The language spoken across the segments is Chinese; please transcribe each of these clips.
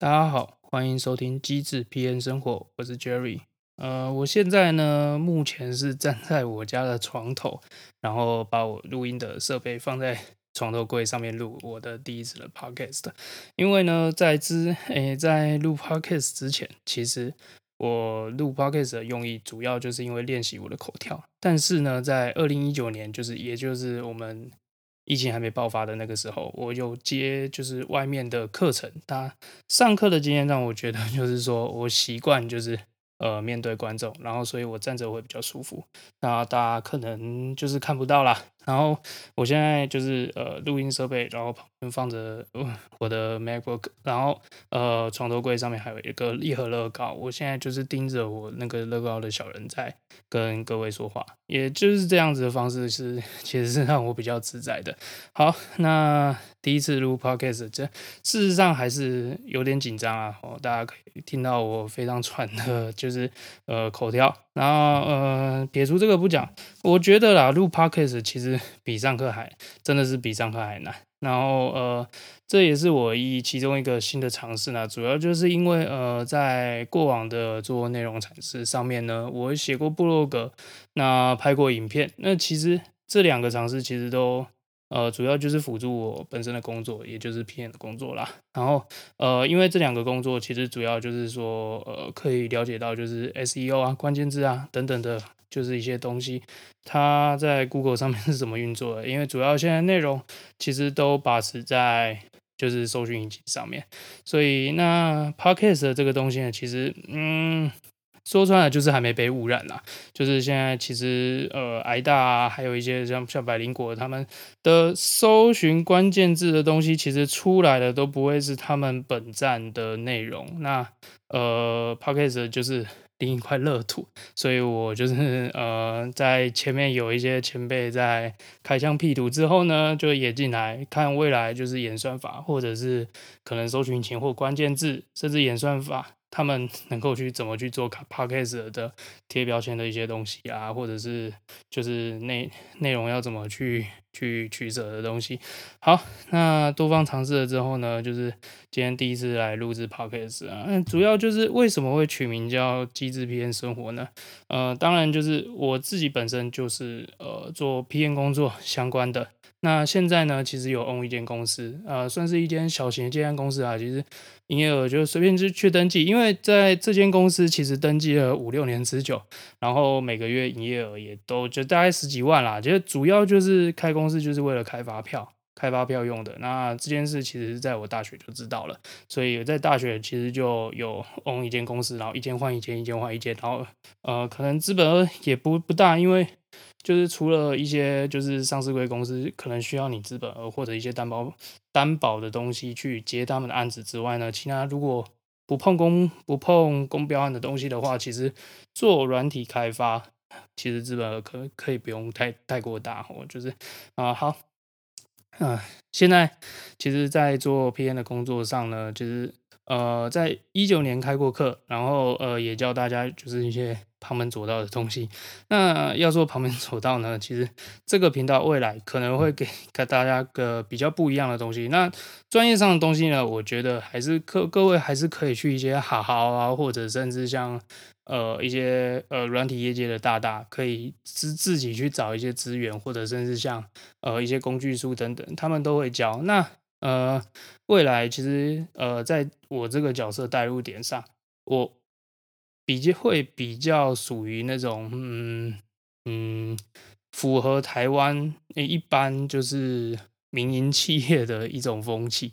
大家好，欢迎收听机智 P N 生活，我是 Jerry。呃，我现在呢，目前是站在我家的床头，然后把我录音的设备放在 床头柜上面录我的第一次的 Podcast。因为呢，在之诶，在录 Podcast 之前，其实我录 Podcast 的用意主要就是因为练习我的口条。但是呢，在二零一九年，就是也就是我们。疫情还没爆发的那个时候，我有接就是外面的课程，他上课的经验让我觉得 就是说我习惯就是呃面对观众，然后所以我站着会比较舒服，那大家可能就是看不到啦。然后我现在就是呃录音设备，然后旁边放着我的 MacBook，然后呃床头柜上面还有一个一盒乐高，我现在就是盯着我那个乐高的小人在跟各位说话，也就是这样子的方式是 其实是让我比较自在的。好，那第一次录 Podcast，这事实上还是有点紧张啊，哦，大家可以听到我非常喘的，就是呃口条。然后呃，撇除这个不讲，我觉得啦，录 Podcast 其实 比上课还真的是比上课还难。然后呃，这也是我一其中一个新的尝试呢，主要就是因为呃，在过往的做内容阐释上面呢，我写过部落格，那拍过影片，那其实这两个尝试其实都。呃，主要就是辅助我本身的工作，也就是 PM 的工作啦。然后，呃，因为这两个工作其实主要就是说，呃，可以了解到就是 SEO 啊、关键字啊等等的，就是一些东西，它在 Google 上面是怎么运作的。因为主要现在内容其实都把持在就是搜寻引擎上面，所以那 Podcast 的这个东西呢，其实，嗯。说穿了就是还没被污染啦，就是现在其实呃，挨大啊，还有一些像像百灵果他们的搜寻关键字的东西，其实出来的都不会是他们本站的内容。那呃，Podcast 就是另一块乐土，所以我就是呃，在前面有一些前辈在开疆辟土之后呢，就也进来看未来就是演算法，或者是可能搜寻引擎或关键字，甚至演算法。他们能够去怎么去做 Podcast 的贴标签的一些东西啊，或者是就是内内容要怎么去去取舍的东西。好，那多方尝试了之后呢，就是今天第一次来录制 Podcast 啊。嗯，主要就是为什么会取名叫机智 PM 生活呢？呃，当然就是我自己本身就是呃做 PM 工作相关的。那现在呢，其实有 own 一间公司，呃，算是一间小型的接案公司啊。其实营业额就随便去去登记，因为在这间公司其实登记了五六年之久，然后每个月营业额也都就大概十几万啦。其实主要就是开公公司就是为了开发票，开发票用的。那这件事其实是在我大学就知道了，所以在大学其实就有 own 一间公司，然后一间换一间，一间换一间，然后呃，可能资本额也不不大，因为。就是除了一些就是上市柜公司可能需要你资本额或者一些担保担保的东西去接他们的案子之外呢，其他如果不碰公不碰公标案的东西的话，其实做软体开发其实资本额可可以不用太太过大。火就是啊好啊，现在其实在做 PM 的工作上呢，就是呃在一九年开过课，然后呃也教大家就是一些。旁门左道的东西，那要说旁门左道呢，其实这个频道未来可能会给给大家个比较不一样的东西。那专业上的东西呢，我觉得还是各各位还是可以去一些好好啊，或者甚至像呃一些呃软体业界的大大，可以自自己去找一些资源，或者甚至像呃一些工具书等等，他们都会教。那呃未来其实呃在我这个角色代入点上，我。比较会比较属于那种嗯嗯符合台湾一般就是民营企业的一种风气。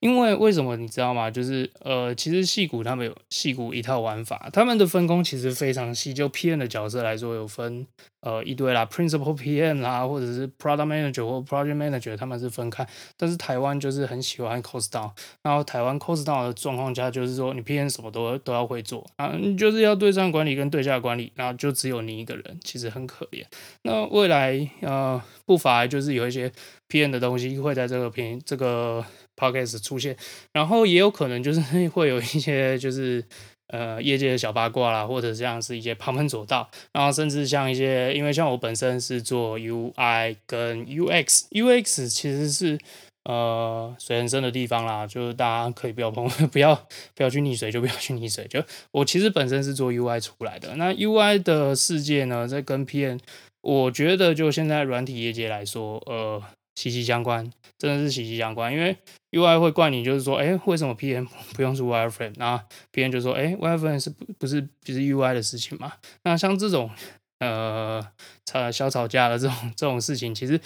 因为为什么你知道吗？就是呃，其实戏骨他们有戏骨一套玩法，他们的分工其实非常细。就 PM 的角色来说，有分呃一堆啦，Principal PM 啦，或者是 Product Manager 或 Project Manager，他们是分开。但是台湾就是很喜欢 Cost Down，然后台湾 Cost Down 的状况下，就是说你 PM 什么都都要会做啊，就是要对上管理跟对下管理，然后就只有你一个人，其实很可怜。那未来呃不乏就是有一些 PM 的东西会在这个平这个。Podcast 出现，然后也有可能就是 会有一些就是呃业界的小八卦啦，或者像是一些旁门左道，然后甚至像一些，因为像我本身是做 UI 跟 UX，UX 其实是呃水很深的地方啦，就是大家可以不要碰，不要不要去溺水，就不要去溺水。就我其实本身是做 UI 出来的，那 UI 的世界呢，在跟 PM，我觉得就现在软体业界来说，呃。息息相关，真的是息息相关。因为 UI 会怪你，就是说，哎，为什么 PM 不用出 Wireframe？那 PM 就说，哎，Wireframe 是不不是就是 UI 的事情嘛？那像这种呃吵小吵架的这种这种事情，其实。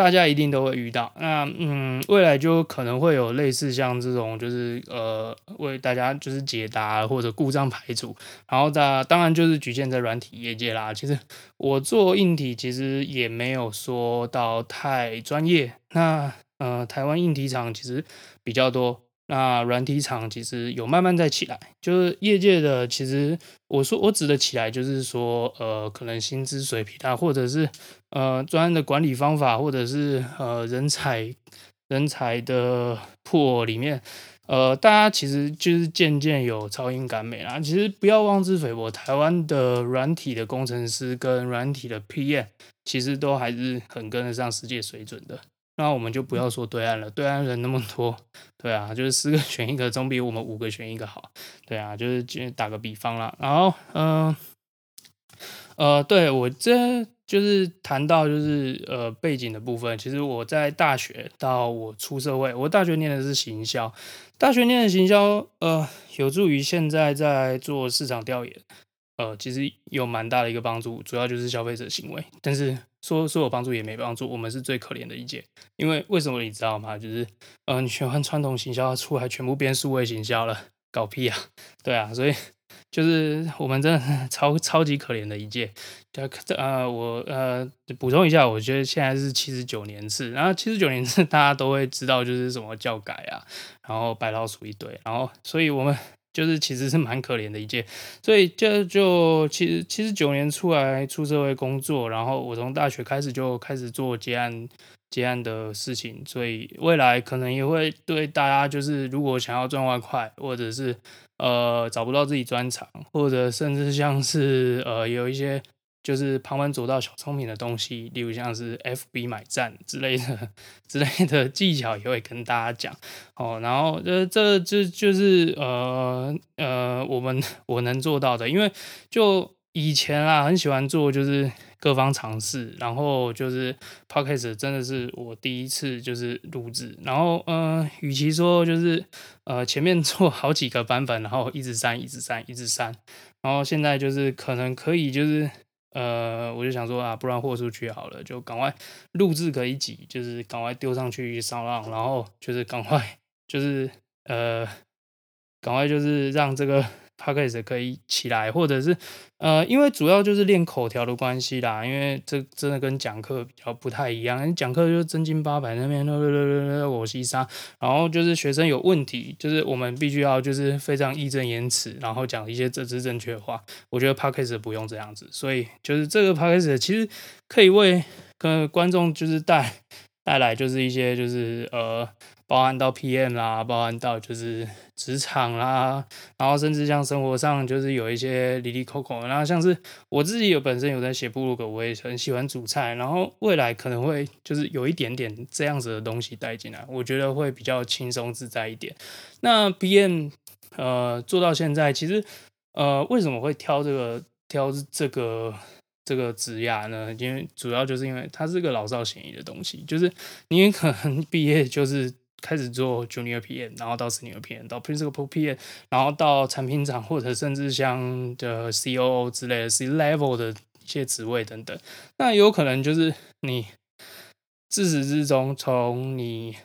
大家一定都会遇到，那嗯，未来就可能会有类似像这种，就是呃，为大家就是解答或者故障排除，然后大当然就是局限在软体业界啦。其实我做硬体其实也没有说到太专业，那呃，台湾硬体厂其实比较多。那软体厂其实有慢慢在起来，就是业界的，其实我说我指的起来，就是说，呃，可能薪资水平啊，或者是呃专业的管理方法，或者是呃人才人才的破里面，呃，大家其实就是渐渐有超英赶美啦。其实不要妄自菲薄，台湾的软体的工程师跟软体的 PM，其实都还是很跟得上世界水准的。那我们就不要说对岸了，对岸人那么多，对啊，就是四个 选一个总比我们五个选一个好，对啊，就是就打个比方啦。然后，嗯，呃，呃，对我这就是谈到就是呃背景的部分，其实我在大学到我出社会，我大学念的是行销，大学念的行销，呃，有助于现在在做市场调研。呃，其实有蛮大的一个帮助，主要就是消费者行为。但是说说有帮助也没帮助，我们是最可怜的一届。因为为什么你知道吗？就是呃，你喜欢传统行销出来，全部变数位行销了，搞屁啊！对啊，所以就是我们真的超超级可怜的一届。呃，我呃补充一下，我觉得现在是七十九年次，然后七十九年次大家都会知道就是什么教改啊，然后白老鼠一堆，然后所以我们。就是其实是蛮可怜的一件，所以就就其实其实九年出来出社会工作，然后我从大学开始就开始做结案结案的事情，所以未来可能也会对大家就是如果想要赚外快，或者是呃找不到自己专长，或者甚至像是呃有一些。就是旁门左道小聪明的东西，例如像是 FB 买赞之类的之类的技巧，也会跟大家讲哦。然后这这这就是呃呃，我们我能做到的，因为就以前啊，很喜欢做就是各方尝试，然后就是 Podcast 真的是我第一次就是录制，然后呃，与其说就是呃前面做好几个版本，然后一直删一直删一直删，然后现在就是可能可以就是。呃，我就想说啊，不然豁出去好了，就赶快录制可以挤，就是赶快丢上去上浪，然后就是赶快就是呃，赶快就是让这个。P o d c a s 可以起来，或者是呃，因为主要就是练口条的关系啦。因为这真的跟讲课比较不太一样，讲课就真金八百那边啦啦啦啦我西沙，然后就是学生有问题，就是我们必须要就是非常义正言辞，然后讲一些政治正确的话。我觉得 Podcast 不用这样子，所以就是这个 Podcast 其实可以为跟观众就是带带来就是一些就是呃。包含到 PM 啦，包含到就是职场啦，然后甚至像生活上就是有一些离离扣扣，然后像是我自己有本身有在写部落格，我也很喜欢煮菜，然后未来可能会就是有一点点这样子的东西带进来，我觉得会比较轻松自在一点。那 PM 呃做到现在，其实呃为什么会挑这个挑这个这个职涯呢？因为主要就是因为它是个老少咸宜的东西，就是你可能毕业就是。开始做 Junior PM，然后到 Senior PM，到 Principal PM，然后到产品长或者甚至像的 COO 之类的 C level 的一些职位等等，那有可能就是你自始至终从你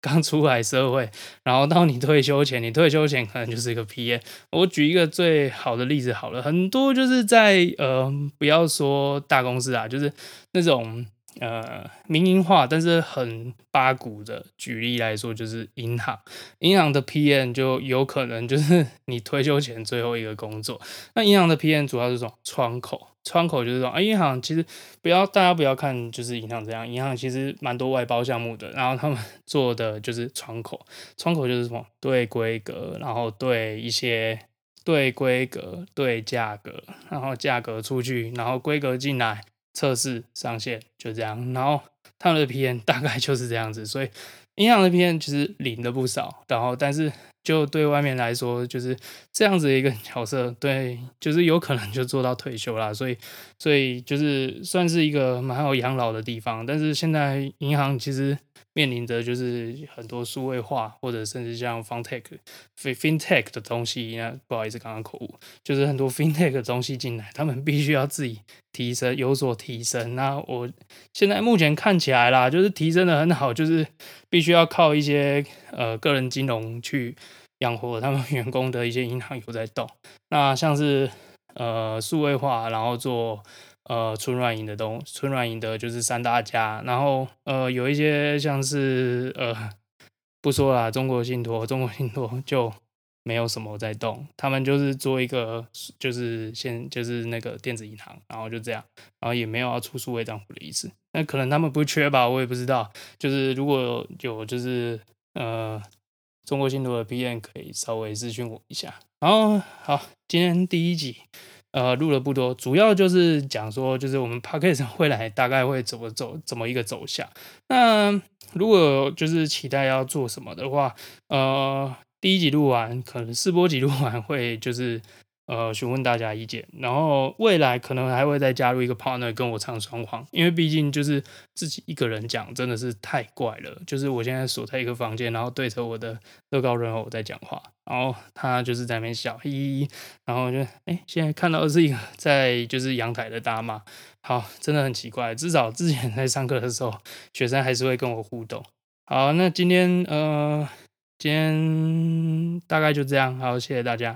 刚出来社会，然后到你退休前，你退休前可能就是一个 PM。我举一个最好的例子好了，很多就是在呃，不要说大公司啊，就是那种。呃，民营化，但是很八股的。举例来说，就是银行，银行的 PM 就有可能就是 你退休前最后一个工作。那银行的 PM 主要是这种窗口，窗口就是说啊。银行其实不要大家不要看，就是银行这样，银行其实蛮多外包项目的。然后他们做的就是窗口，窗口就是什么对规格，然后对一些对规格对价格，然后价格出去，然后规格进来。测试上线就这样，然后他们的 PM 大概就是这样子，所以银行的 PM 其实领的不少，然后但是。就对外面来说，就是这样子的一个 角色，对，就是有可能就做到退休啦，所以，所以就是算是一个蛮好养老的地方。但是现在银行其实面临着就是很多数位化，或者甚至像 FinTech、FinTech 的东西。那不好意思，刚刚口误，就是很多 FinTech 的东西进来，他们必须要自己提升，有所提升。那我现在目前看起来啦，就是提升的很好，就是必须要靠一些呃个人金融去。养活他们员工的一些银行有在动，那像是呃数位化，然后做呃纯软银的东，纯软银的就是三大家，然后呃有一些像是呃不说了，中国信托，中国信托 就没有什么在动，他们就是做一个就是先就是那个电子银行，然后就这样，然后也没有要出数位账户的意思，那可能他们不缺吧，我也不知道，就是如果有就是呃。中国信托的 PM 可以稍微咨询我一下。然后好，今天第一集，呃，录了不多，主要就是讲说，就是我们 Podcast 未来大概会怎么走，怎么一个走向。那如果就是期待要做什么的话，呃，第一集录完，可能试播集录完会就是。呃，询问大家意见，然后未来可能还会再加入一个 partner 跟我唱双簧，因为毕竟就是自己一个人讲真的是太怪了。就是我现在锁在一个房间，然后对着我的乐高人偶在讲话，然后他就是在那边笑，嘿嘿，然后就哎，现在看到的是一个在就是阳台的大妈，好，真的很奇怪。至少之前在上课的时候，学生还是会跟我互动。好，那今天呃，今天大概就这样，好，谢谢大家。